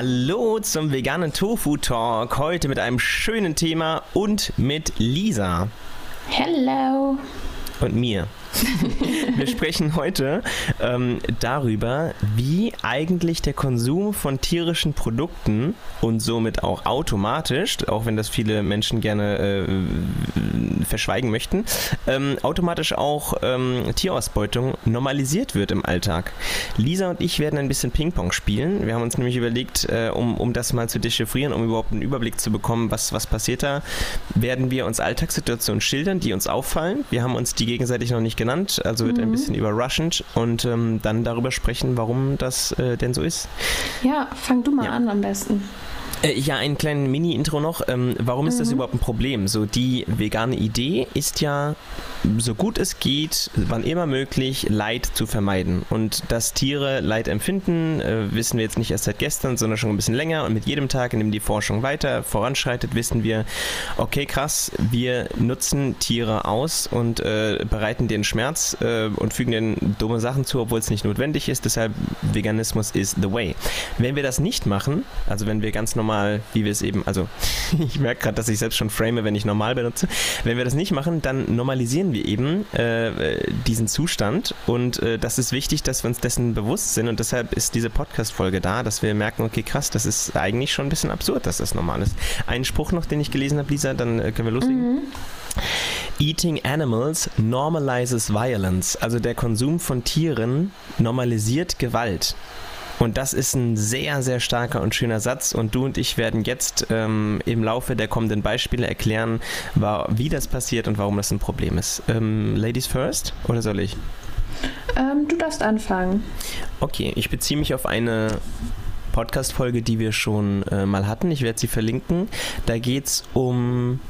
Hallo zum veganen Tofu Talk. Heute mit einem schönen Thema und mit Lisa. Hello. Und mir. Wir sprechen heute ähm, darüber, wie eigentlich der Konsum von tierischen Produkten und somit auch automatisch, auch wenn das viele Menschen gerne äh, verschweigen möchten, ähm, automatisch auch ähm, Tierausbeutung normalisiert wird im Alltag. Lisa und ich werden ein bisschen Ping-Pong spielen. Wir haben uns nämlich überlegt, äh, um, um das mal zu dechiffrieren, um überhaupt einen Überblick zu bekommen, was, was passiert da, werden wir uns Alltagssituationen schildern, die uns auffallen. Wir haben uns die gegenseitig noch nicht genannt, also wird mhm. ein bisschen überraschend und ähm, dann darüber sprechen, warum das äh, denn so ist. Ja, fang du mal ja. an am besten. Äh, ja, ein kleines Mini-Intro noch. Ähm, warum ist mhm. das überhaupt ein Problem? So, die vegane Idee ist ja, so gut es geht, wann immer möglich, Leid zu vermeiden. Und dass Tiere Leid empfinden, äh, wissen wir jetzt nicht erst seit gestern, sondern schon ein bisschen länger. Und mit jedem Tag, in dem die Forschung weiter voranschreitet, wissen wir, okay, krass, wir nutzen Tiere aus und äh, bereiten den Schmerz äh, und fügen denen dumme Sachen zu, obwohl es nicht notwendig ist. Deshalb, Veganismus is the way. Wenn wir das nicht machen, also wenn wir ganz normal wie wir es eben, also ich merke gerade, dass ich selbst schon frame, wenn ich normal benutze. Wenn wir das nicht machen, dann normalisieren wir eben äh, diesen Zustand und äh, das ist wichtig, dass wir uns dessen bewusst sind und deshalb ist diese Podcast-Folge da, dass wir merken, okay, krass, das ist eigentlich schon ein bisschen absurd, dass das normal ist. Ein Spruch noch, den ich gelesen habe, Lisa, dann äh, können wir loslegen. Mhm. Eating animals normalizes violence. Also der Konsum von Tieren normalisiert Gewalt. Und das ist ein sehr, sehr starker und schöner Satz. Und du und ich werden jetzt ähm, im Laufe der kommenden Beispiele erklären, war, wie das passiert und warum das ein Problem ist. Ähm, Ladies first oder soll ich? Ähm, du darfst anfangen. Okay, ich beziehe mich auf eine Podcast-Folge, die wir schon äh, mal hatten. Ich werde sie verlinken. Da geht es um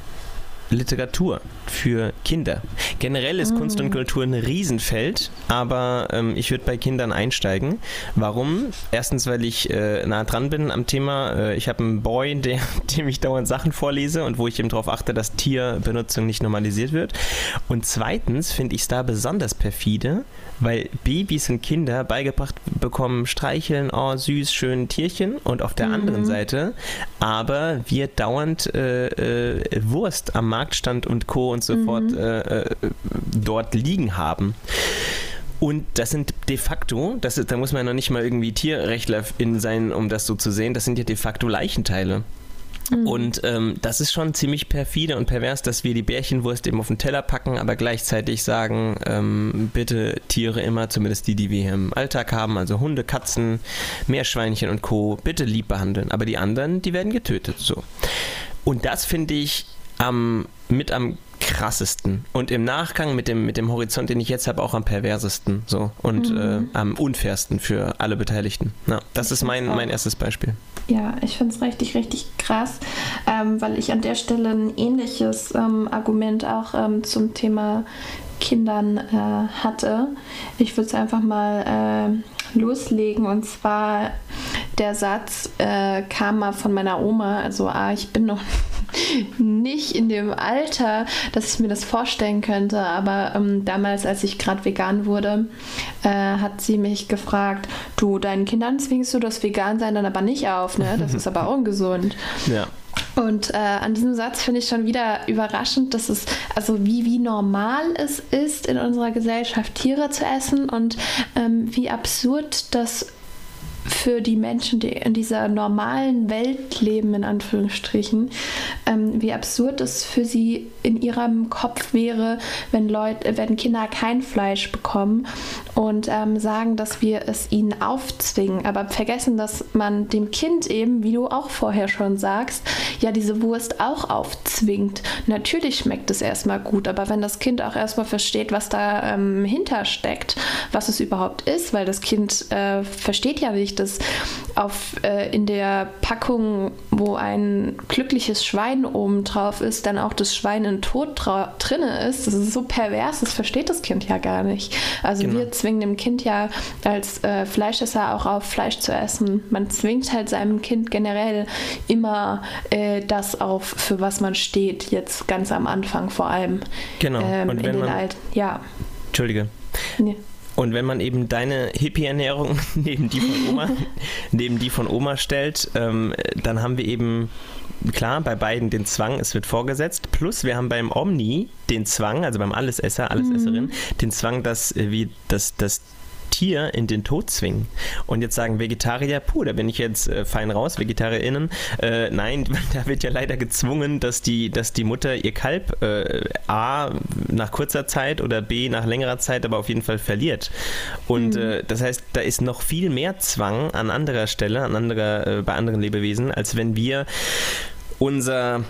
Literatur für Kinder. Generell ist mm. Kunst und Kultur ein Riesenfeld, aber ähm, ich würde bei Kindern einsteigen. Warum? Erstens, weil ich äh, nah dran bin am Thema. Äh, ich habe einen Boy, der, dem ich dauernd Sachen vorlese und wo ich eben darauf achte, dass Tierbenutzung nicht normalisiert wird. Und zweitens finde ich es da besonders perfide, weil Babys und Kinder beigebracht bekommen, streicheln, oh süß, schön Tierchen und auf der mhm. anderen Seite aber wir dauernd äh, äh, Wurst am Marktstand und Co. und so mhm. fort äh, äh, dort liegen haben. Und das sind de facto, das ist, da muss man ja noch nicht mal irgendwie Tierrechtler in sein, um das so zu sehen, das sind ja de facto Leichenteile. Mhm. Und ähm, das ist schon ziemlich perfide und pervers, dass wir die Bärchenwurst eben auf den Teller packen, aber gleichzeitig sagen, ähm, bitte Tiere immer, zumindest die, die wir hier im Alltag haben, also Hunde, Katzen, Meerschweinchen und Co., bitte lieb behandeln. Aber die anderen, die werden getötet. So. Und das finde ich am, mit am krassesten und im Nachgang mit dem, mit dem Horizont, den ich jetzt habe, auch am perversesten so und mhm. äh, am unfairsten für alle Beteiligten. Ja, das ich ist mein, mein erstes Beispiel. Ja, ich finde es richtig, richtig krass, ähm, weil ich an der Stelle ein ähnliches ähm, Argument auch ähm, zum Thema Kindern äh, hatte. Ich würde es einfach mal äh, loslegen und zwar der Satz äh, kam mal von meiner Oma, also ah, ich bin noch nicht in dem Alter, dass ich mir das vorstellen könnte, aber ähm, damals, als ich gerade vegan wurde, äh, hat sie mich gefragt, du, deinen Kindern zwingst du das Vegan-Sein dann aber nicht auf, ne? Das ist aber ungesund. Ja. Und äh, an diesem Satz finde ich schon wieder überraschend, dass es, also wie, wie normal es ist, in unserer Gesellschaft Tiere zu essen und ähm, wie absurd das für die Menschen, die in dieser normalen Welt leben, in Anführungsstrichen, ähm, wie absurd es für sie in ihrem Kopf wäre, wenn Leute, wenn Kinder kein Fleisch bekommen und ähm, sagen, dass wir es ihnen aufzwingen, aber vergessen, dass man dem Kind eben, wie du auch vorher schon sagst, ja diese Wurst auch aufzwingt. Natürlich schmeckt es erstmal gut, aber wenn das Kind auch erstmal versteht, was da ähm, hintersteckt, was es überhaupt ist, weil das Kind äh, versteht ja nicht, dass auf, äh, in der Packung, wo ein glückliches Schwein oben drauf ist, dann auch das Schwein in Tod drin ist. Das ist so pervers, das versteht das Kind ja gar nicht. Also genau. wir zwingen dem Kind ja als äh, Fleischesser auch auf, Fleisch zu essen. Man zwingt halt seinem Kind generell immer äh, das auf, für was man steht, jetzt ganz am Anfang vor allem. Genau. Ähm, Und wenn in den man, Alt ja. Entschuldige. Nee. Und wenn man eben deine Hippie-Ernährung neben die von Oma, neben die von Oma stellt, ähm, dann haben wir eben klar bei beiden den Zwang, es wird vorgesetzt. Plus wir haben beim Omni den Zwang, also beim Allesesser, Allesesserin, mhm. den Zwang, dass wie das, das Tier in den Tod zwingen. Und jetzt sagen Vegetarier, puh, da bin ich jetzt äh, fein raus, VegetarierInnen. Äh, nein, da wird ja leider gezwungen, dass die, dass die Mutter ihr Kalb äh, A nach kurzer Zeit oder B nach längerer Zeit aber auf jeden Fall verliert. Und mhm. Äh, das heißt, da ist noch viel mehr Zwang an anderer Stelle, an anderer, äh, bei anderen Lebewesen, als wenn wir unser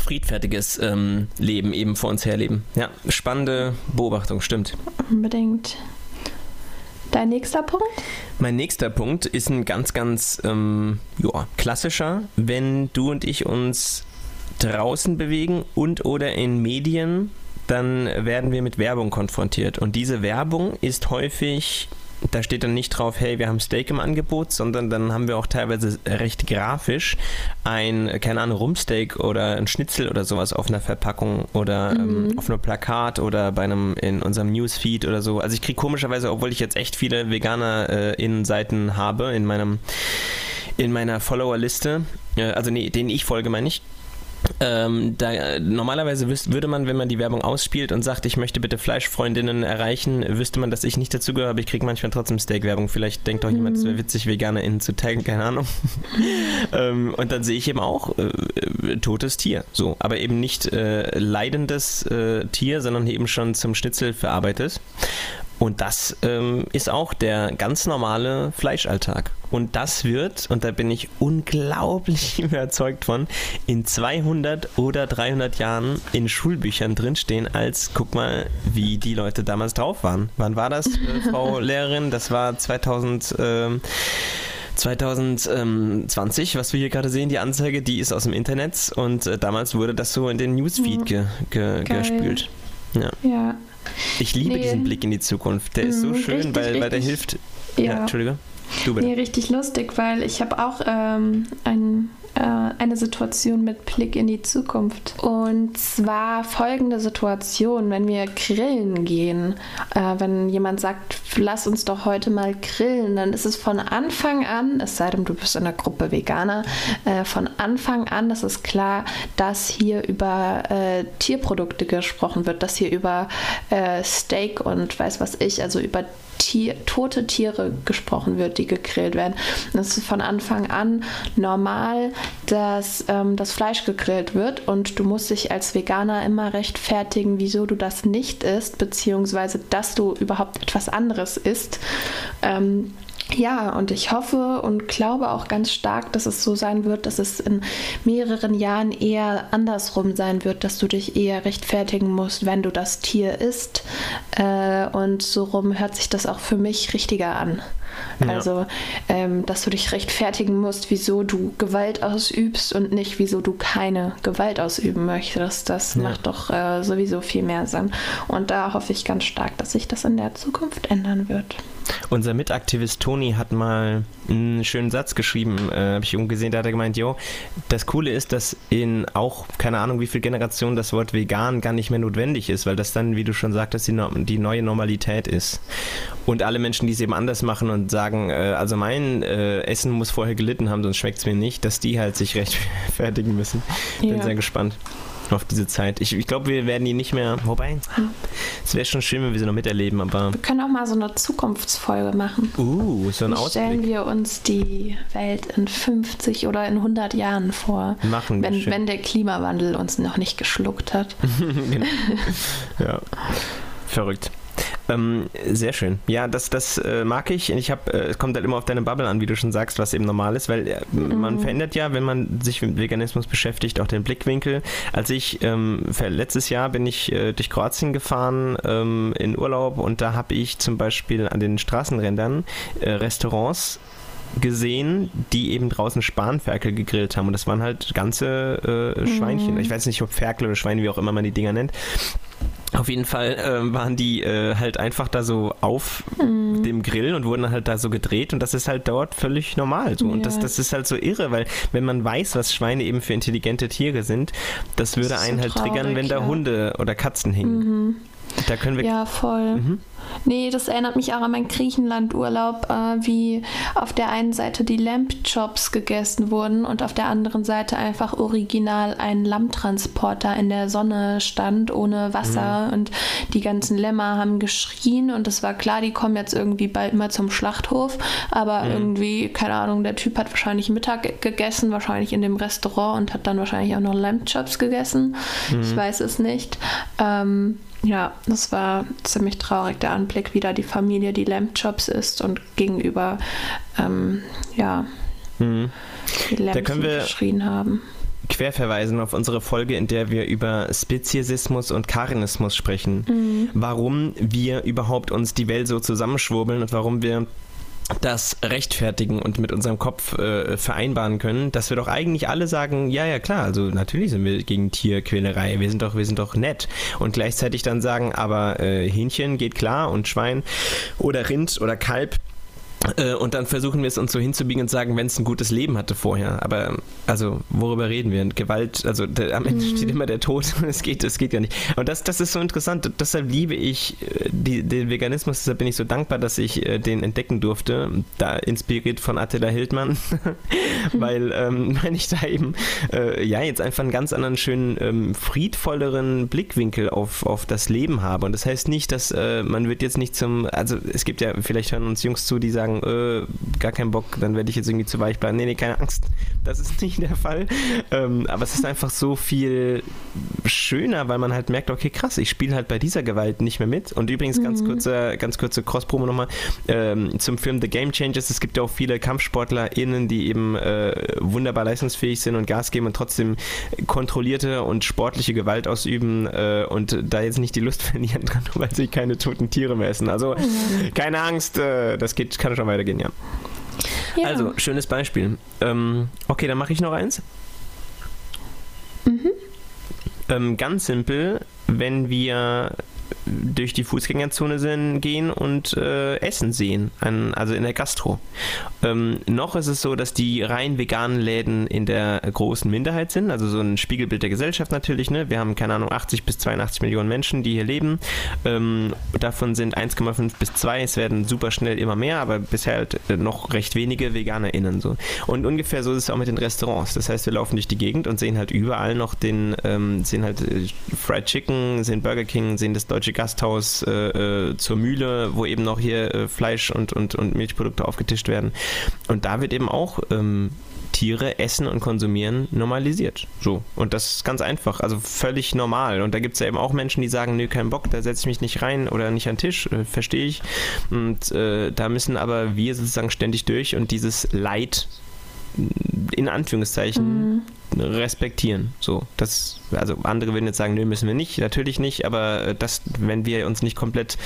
friedfertiges ähm, Leben eben vor uns herleben. Ja, spannende Beobachtung, stimmt. Unbedingt. Dein nächster Punkt? Mein nächster Punkt ist ein ganz, ganz ähm, ja, klassischer. Wenn du und ich uns draußen bewegen und oder in Medien, dann werden wir mit Werbung konfrontiert. Und diese Werbung ist häufig da steht dann nicht drauf, hey, wir haben Steak im Angebot, sondern dann haben wir auch teilweise recht grafisch ein, keine Ahnung, Rumsteak oder ein Schnitzel oder sowas auf einer Verpackung oder ähm, mhm. ähm, auf einem Plakat oder bei einem in unserem Newsfeed oder so. Also ich kriege komischerweise, obwohl ich jetzt echt viele Veganer äh, Innenseiten habe in meinem in meiner Follower-Liste, äh, also nee, denen ich folge, meine ich, ähm, da, normalerweise wüs würde man, wenn man die Werbung ausspielt und sagt, ich möchte bitte Fleischfreundinnen erreichen, wüsste man, dass ich nicht dazugehöre, aber ich kriege manchmal trotzdem Steak-Werbung. Vielleicht denkt doch mhm. jemand, es wäre witzig, VeganerInnen zu taggen, keine Ahnung. ähm, und dann sehe ich eben auch äh, äh, totes Tier. So, aber eben nicht äh, leidendes äh, Tier, sondern eben schon zum Schnitzel verarbeitet. Und das ähm, ist auch der ganz normale Fleischalltag. Und das wird, und da bin ich unglaublich überzeugt von, in 200 oder 300 Jahren in Schulbüchern drinstehen, als guck mal, wie die Leute damals drauf waren. Wann war das, äh, Frau Lehrerin? Das war 2000. Ähm, 2020, was wir hier gerade sehen, die Anzeige, die ist aus dem Internet und äh, damals wurde das so in den Newsfeed ge, ge, gespült. Ja. ja. Ich liebe nee. diesen Blick in die Zukunft. Der ist so mhm, schön, richtig, weil, weil der hilft. Ja, ja Entschuldige. Du bitte. Nee, richtig lustig, weil ich habe auch ähm, ein äh, eine Situation mit Blick in die Zukunft. Und zwar folgende Situation, wenn wir grillen gehen. Äh, wenn jemand sagt, lass uns doch heute mal grillen, dann ist es von Anfang an, es sei denn, du bist in der Gruppe Veganer, äh, von Anfang an, ist klar, dass hier über äh, Tierprodukte gesprochen wird, dass hier über äh, Steak und weiß was ich, also über Tier, tote Tiere gesprochen wird, die gegrillt werden. Das ist von Anfang an normal, dass ähm, das Fleisch gegrillt wird und du musst dich als Veganer immer rechtfertigen, wieso du das nicht isst, beziehungsweise dass du überhaupt etwas anderes isst. Ähm, ja, und ich hoffe und glaube auch ganz stark, dass es so sein wird, dass es in mehreren Jahren eher andersrum sein wird, dass du dich eher rechtfertigen musst, wenn du das Tier isst. Äh, und so rum hört sich das auch für mich richtiger an. Ja. Also, ähm, dass du dich rechtfertigen musst, wieso du Gewalt ausübst und nicht, wieso du keine Gewalt ausüben möchtest. Das ja. macht doch äh, sowieso viel mehr Sinn. Und da hoffe ich ganz stark, dass sich das in der Zukunft ändern wird. Unser Mitaktivist Toni hat mal einen schönen Satz geschrieben, äh, habe ich irgendwo gesehen, da hat er gemeint, jo, das Coole ist, dass in auch, keine Ahnung wie viel Generationen das Wort vegan gar nicht mehr notwendig ist, weil das dann, wie du schon sagtest, die, die neue Normalität ist. Und alle Menschen, die es eben anders machen und sagen, äh, also mein äh, Essen muss vorher gelitten haben, sonst schmeckt es mir nicht, dass die halt sich rechtfertigen müssen. Ja. Bin sehr gespannt auf diese Zeit. Ich, ich glaube, wir werden die nicht mehr. Wobei, es wäre schon schön, wenn wir sie noch miterleben, aber. Wir können auch mal so eine Zukunftsfolge machen. Uh, so ein Wie stellen wir uns die Welt in 50 oder in 100 Jahren vor? Machen wir. Wenn, schön. wenn der Klimawandel uns noch nicht geschluckt hat. genau. Ja. Verrückt. Ähm, sehr schön. Ja, das, das äh, mag ich. Ich habe, äh, es kommt halt immer auf deine Bubble an, wie du schon sagst, was eben normal ist, weil äh, mhm. man verändert ja, wenn man sich mit Veganismus beschäftigt, auch den Blickwinkel. Als ich ähm, letztes Jahr bin ich äh, durch Kroatien gefahren ähm, in Urlaub und da habe ich zum Beispiel an den Straßenrändern äh, Restaurants gesehen, die eben draußen Spanferkel gegrillt haben. Und das waren halt ganze äh, Schweinchen. Mhm. Ich weiß nicht, ob Ferkel oder Schweine, wie auch immer man die Dinger nennt. Auf jeden Fall äh, waren die äh, halt einfach da so auf mm. dem Grill und wurden halt da so gedreht und das ist halt dort völlig normal. So. Ja. Und das, das ist halt so irre, weil wenn man weiß, was Schweine eben für intelligente Tiere sind, das würde das einen so halt traurig, triggern, wenn da ja. Hunde oder Katzen hingen. Mhm. Da können wir. Ja, voll. Mhm. Nee, das erinnert mich auch an meinen Griechenland-Urlaub, äh, wie auf der einen Seite die Lamp-Chops gegessen wurden und auf der anderen Seite einfach original ein Lammtransporter in der Sonne stand, ohne Wasser. Mhm. Und die ganzen Lämmer haben geschrien und es war klar, die kommen jetzt irgendwie bald mal zum Schlachthof. Aber mhm. irgendwie, keine Ahnung, der Typ hat wahrscheinlich Mittag gegessen, wahrscheinlich in dem Restaurant und hat dann wahrscheinlich auch noch Lamp-Chops gegessen. Mhm. Ich weiß es nicht. Ähm, ja, das war ziemlich traurig, der Anblick, wie da die Familie die Lamb-Chops isst und gegenüber, ähm, ja, mhm. die Lämpchen da können wir geschrien haben. Querverweisen auf unsere Folge, in der wir über Speziesismus und Karinismus sprechen. Mhm. Warum wir überhaupt uns die Welt so zusammenschwurbeln und warum wir das rechtfertigen und mit unserem Kopf äh, vereinbaren können, dass wir doch eigentlich alle sagen, ja, ja, klar, also natürlich sind wir gegen Tierquälerei, wir sind doch, wir sind doch nett. Und gleichzeitig dann sagen, aber äh, Hähnchen geht klar und Schwein oder Rind oder Kalb und dann versuchen wir es uns so hinzubiegen und sagen, wenn es ein gutes Leben hatte vorher. Aber also, worüber reden wir? Gewalt, also der, am Ende mhm. steht immer der Tod. Es geht, es geht ja nicht. Und das, das ist so interessant. Deshalb liebe ich äh, die, den Veganismus. Deshalb bin ich so dankbar, dass ich äh, den entdecken durfte. Da inspiriert von Attila Hildmann. weil, ähm, weil ich da eben äh, ja jetzt einfach einen ganz anderen, schönen, ähm, friedvolleren Blickwinkel auf, auf das Leben habe. Und das heißt nicht, dass äh, man wird jetzt nicht zum, also es gibt ja, vielleicht hören uns Jungs zu, die sagen, sagen, äh, gar keinen Bock, dann werde ich jetzt irgendwie zu weich bleiben. Nee, nee, keine Angst. Das ist nicht der Fall. Ähm, aber es ist einfach so viel schöner, weil man halt merkt, okay, krass, ich spiele halt bei dieser Gewalt nicht mehr mit. Und übrigens, ganz mhm. kurze, ganz kurze Cross-Promo nochmal ähm, zum Film The Game Changers. Es gibt ja auch viele KampfsportlerInnen, die eben äh, wunderbar leistungsfähig sind und Gas geben und trotzdem kontrollierte und sportliche Gewalt ausüben äh, und da jetzt nicht die Lust verlieren dran, weil sie keine toten Tiere mehr essen. Also mhm. keine Angst, äh, das geht, kann schon weitergehen, ja. ja. Also, schönes Beispiel. Ähm, okay, dann mache ich noch eins. Mhm. Ähm, ganz simpel, wenn wir durch die Fußgängerzone sind, gehen und äh, Essen sehen, an, also in der Gastro. Ähm, noch ist es so, dass die rein veganen Läden in der großen Minderheit sind, also so ein Spiegelbild der Gesellschaft natürlich. Ne? Wir haben, keine Ahnung, 80 bis 82 Millionen Menschen, die hier leben. Ähm, davon sind 1,5 bis 2, es werden super schnell immer mehr, aber bisher halt äh, noch recht wenige VeganerInnen. So. Und ungefähr so ist es auch mit den Restaurants. Das heißt, wir laufen durch die Gegend und sehen halt überall noch den, ähm, sehen halt äh, Fried Chicken, sehen Burger King, sehen das deutsche Gasthaus äh, äh, zur Mühle, wo eben noch hier äh, Fleisch und, und, und Milchprodukte aufgetischt werden. Und da wird eben auch ähm, Tiere essen und konsumieren normalisiert. So. Und das ist ganz einfach, also völlig normal. Und da gibt es ja eben auch Menschen, die sagen, nö, kein Bock, da setze ich mich nicht rein oder nicht an den Tisch, äh, verstehe ich. Und äh, da müssen aber wir sozusagen ständig durch und dieses Leid in Anführungszeichen mhm. respektieren. So, das, also andere würden jetzt sagen, nö, müssen wir nicht, natürlich nicht, aber äh, das, wenn wir uns nicht komplett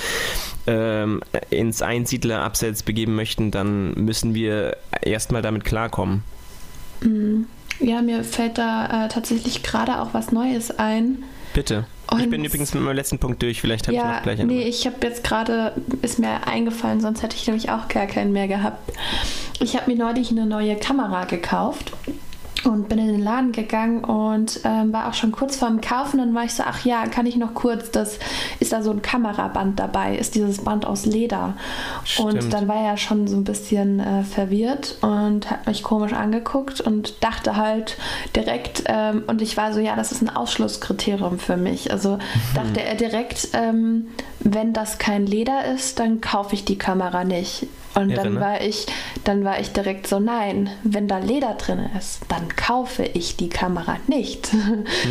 ähm, ins Einsiedlerabseits begeben möchten, dann müssen wir erstmal damit klarkommen. Mhm. Ja, mir fällt da äh, tatsächlich gerade auch was Neues ein. Bitte. Und ich bin übrigens mit meinem letzten Punkt durch, vielleicht habe ja, ich noch gleich einen. Nee, ich habe jetzt gerade, ist mir eingefallen, sonst hätte ich nämlich auch gar keinen mehr gehabt. Ich habe mir neulich eine neue Kamera gekauft und bin in den Laden gegangen und ähm, war auch schon kurz vorm Kaufen. Dann war ich so, ach ja, kann ich noch kurz, das ist da so ein Kameraband dabei, ist dieses Band aus Leder. Stimmt. Und dann war er schon so ein bisschen äh, verwirrt und hat mich komisch angeguckt und dachte halt direkt, ähm, und ich war so, ja, das ist ein Ausschlusskriterium für mich. Also mhm. dachte er direkt, ähm, wenn das kein Leder ist, dann kaufe ich die Kamera nicht. Und Irre, dann ne? war ich, dann war ich direkt so, nein, wenn da Leder drin ist, dann kaufe ich die Kamera nicht.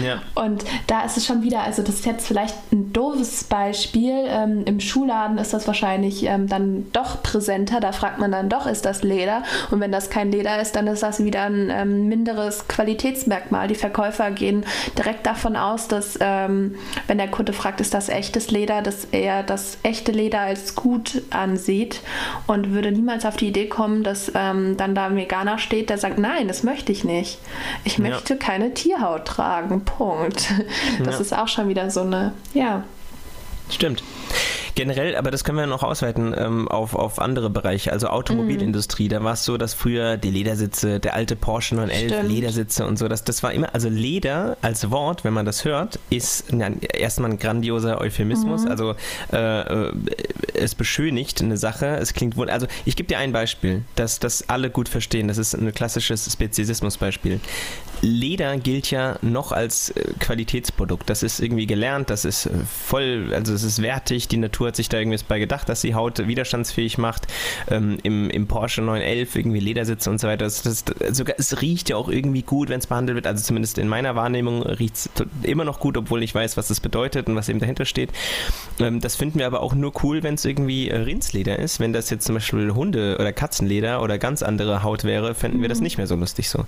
Ja. Und da ist es schon wieder, also das ist jetzt vielleicht ein doofes Beispiel. Ähm, Im Schuhladen ist das wahrscheinlich ähm, dann doch präsenter. Da fragt man dann doch, ist das Leder? Und wenn das kein Leder ist, dann ist das wieder ein ähm, minderes Qualitätsmerkmal. Die Verkäufer gehen direkt davon aus, dass ähm, wenn der Kunde fragt, ist das echtes Leder, dass er das echte Leder als gut ansieht und würde niemals auf die Idee kommen, dass ähm, dann da ein Veganer steht, der sagt, nein, das möchte ich nicht. Ich möchte ja. keine Tierhaut tragen. Punkt. Das ja. ist auch schon wieder so eine, ja. Stimmt. Generell, aber das können wir noch ausweiten ähm, auf, auf andere Bereiche. Also Automobilindustrie, mhm. da war es so, dass früher die Ledersitze, der alte Porsche 911, Stimmt. Ledersitze und so, das, das war immer, also Leder als Wort, wenn man das hört, ist na, erstmal ein grandioser Euphemismus. Mhm. Also äh, äh, es beschönigt eine Sache. Es klingt wohl. Also ich gebe dir ein Beispiel, dass das alle gut verstehen. Das ist ein klassisches Speziesismusbeispiel. Leder gilt ja noch als äh, Qualitätsprodukt. Das ist irgendwie gelernt, das ist äh, voll, also es ist wertig. Die Natur hat sich da irgendwas bei gedacht, dass die Haut widerstandsfähig macht. Ähm, im, Im Porsche 911 irgendwie Ledersitze und so weiter. Das, das, sogar, es riecht ja auch irgendwie gut, wenn es behandelt wird. Also zumindest in meiner Wahrnehmung riecht es immer noch gut, obwohl ich weiß, was das bedeutet und was eben dahinter steht. Ähm, das finden wir aber auch nur cool, wenn es irgendwie äh, Rindsleder ist. Wenn das jetzt zum Beispiel Hunde- oder Katzenleder oder ganz andere Haut wäre, fänden wir das mhm. nicht mehr so lustig so.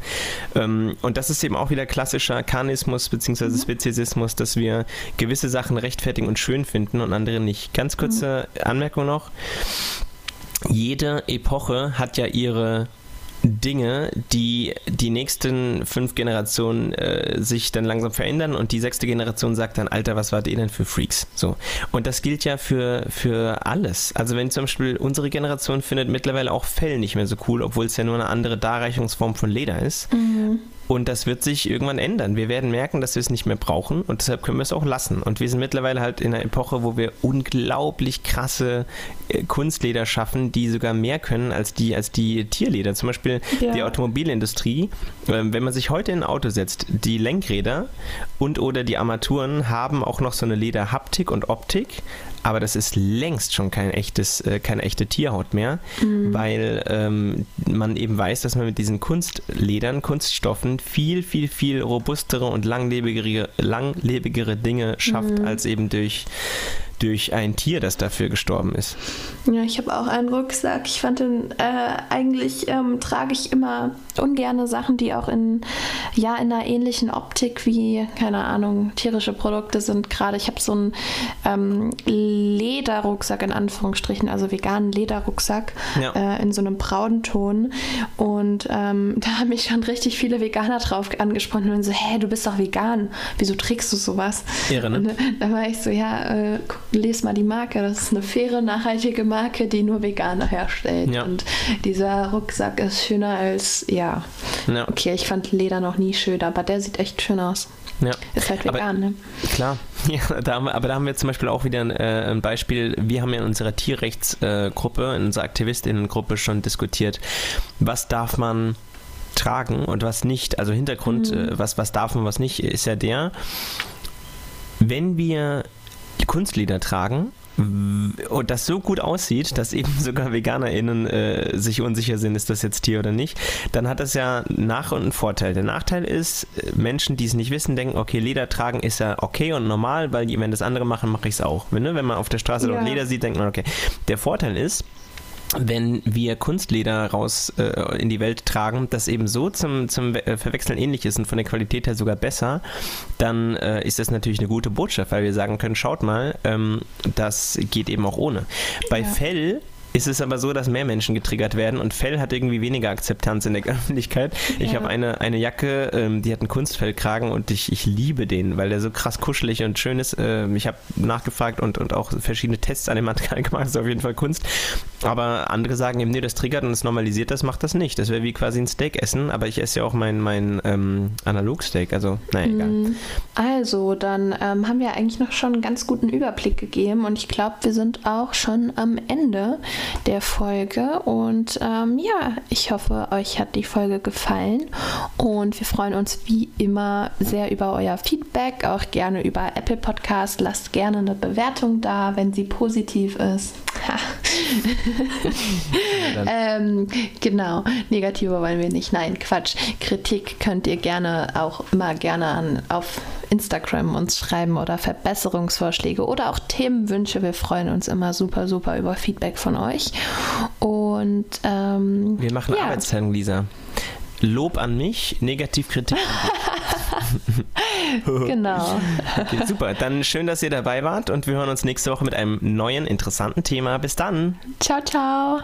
Ähm, und das ist eben auch wieder klassischer Karnismus bzw. Mhm. Speziesismus, dass wir gewisse Sachen rechtfertigen und schön finden und andere nicht. Ganz kurze mhm. Anmerkung noch. Jede Epoche hat ja ihre Dinge, die die nächsten fünf Generationen äh, sich dann langsam verändern und die sechste Generation sagt dann, Alter, was wart ihr denn für Freaks? So. Und das gilt ja für, für alles. Also wenn zum Beispiel unsere Generation findet mittlerweile auch Fell nicht mehr so cool, obwohl es ja nur eine andere Darreichungsform von Leder ist. Mhm. Und das wird sich irgendwann ändern. Wir werden merken, dass wir es nicht mehr brauchen und deshalb können wir es auch lassen. Und wir sind mittlerweile halt in einer Epoche, wo wir unglaublich krasse äh, Kunstleder schaffen, die sogar mehr können als die, als die Tierleder. Zum Beispiel ja. die Automobilindustrie. Äh, wenn man sich heute in ein Auto setzt, die Lenkräder und oder die Armaturen haben auch noch so eine Lederhaptik und Optik, aber das ist längst schon kein echtes, äh, keine echte Tierhaut mehr, mhm. weil ähm, man eben weiß, dass man mit diesen Kunstledern, Kunststoffen viel, viel, viel robustere und langlebigere, langlebigere Dinge schafft, mhm. als eben durch durch ein Tier, das dafür gestorben ist. Ja, ich habe auch einen Rucksack. Ich fand den, äh, eigentlich ähm, trage ich immer ungerne Sachen, die auch in, ja, in einer ähnlichen Optik wie, keine Ahnung, tierische Produkte sind. Gerade ich habe so einen ähm, Lederrucksack in Anführungsstrichen, also veganen Lederrucksack ja. äh, in so einem Braunton. Und ähm, da haben mich schon richtig viele Veganer drauf angesprochen und so, hä, du bist doch vegan, wieso trägst du sowas? Irre, ne? Und, da war ich so, ja, äh, guck lest mal die Marke. Das ist eine faire, nachhaltige Marke, die nur Veganer herstellt. Ja. Und dieser Rucksack ist schöner als, ja. ja. Okay, ich fand Leder noch nie schön, aber der sieht echt schön aus. Ja. Ist halt vegan, aber, ne? Klar, ja, da wir, aber da haben wir zum Beispiel auch wieder ein, äh, ein Beispiel. Wir haben ja in unserer Tierrechtsgruppe, äh, in unserer Aktivistinnengruppe schon diskutiert, was darf man tragen und was nicht. Also Hintergrund, mhm. äh, was, was darf man, was nicht, ist ja der, wenn wir Kunstlieder tragen und das so gut aussieht, dass eben sogar VeganerInnen äh, sich unsicher sind, ist das jetzt Tier oder nicht, dann hat das ja Nach- und einen Vorteil. Der Nachteil ist, äh, Menschen, die es nicht wissen, denken, okay, Leder tragen ist ja okay und normal, weil wenn das andere machen, mache ich es auch. Wenn, ne? wenn man auf der Straße ja. Leder sieht, denkt man, okay. Der Vorteil ist, wenn wir Kunstleder raus äh, in die Welt tragen, das eben so zum, zum äh, Verwechseln ähnlich ist und von der Qualität her sogar besser, dann äh, ist das natürlich eine gute Botschaft, weil wir sagen können, schaut mal, ähm, das geht eben auch ohne. Bei ja. Fell ist es aber so, dass mehr Menschen getriggert werden und Fell hat irgendwie weniger Akzeptanz in der Öffentlichkeit. Ja. Ich habe eine, eine Jacke, ähm, die hat einen Kunstfellkragen und ich, ich liebe den, weil der so krass kuschelig und schön ist. Ähm, ich habe nachgefragt und, und auch verschiedene Tests an dem Material gemacht, das ist auf jeden Fall Kunst. Aber andere sagen eben, nee, das triggert und es normalisiert das, macht das nicht. Das wäre wie quasi ein Steak essen, aber ich esse ja auch mein, mein ähm, Analogsteak, also naja, egal. Mm, also, dann ähm, haben wir eigentlich noch schon einen ganz guten Überblick gegeben und ich glaube, wir sind auch schon am Ende der Folge. Und ähm, ja, ich hoffe, euch hat die Folge gefallen. Und wir freuen uns wie immer sehr über euer Feedback, auch gerne über Apple Podcast. Lasst gerne eine Bewertung da, wenn sie positiv ist. Ähm, genau, negative wollen wir nicht. Nein, Quatsch. Kritik könnt ihr gerne auch immer gerne an, auf Instagram uns schreiben oder Verbesserungsvorschläge oder auch Themenwünsche. Wir freuen uns immer super, super über Feedback von euch. Und ähm, wir machen ja. Arbeitsteilung, Lisa. Lob an mich, Negativkritik an dich. genau. Okay, super. Dann schön, dass ihr dabei wart und wir hören uns nächste Woche mit einem neuen interessanten Thema. Bis dann. Ciao, ciao.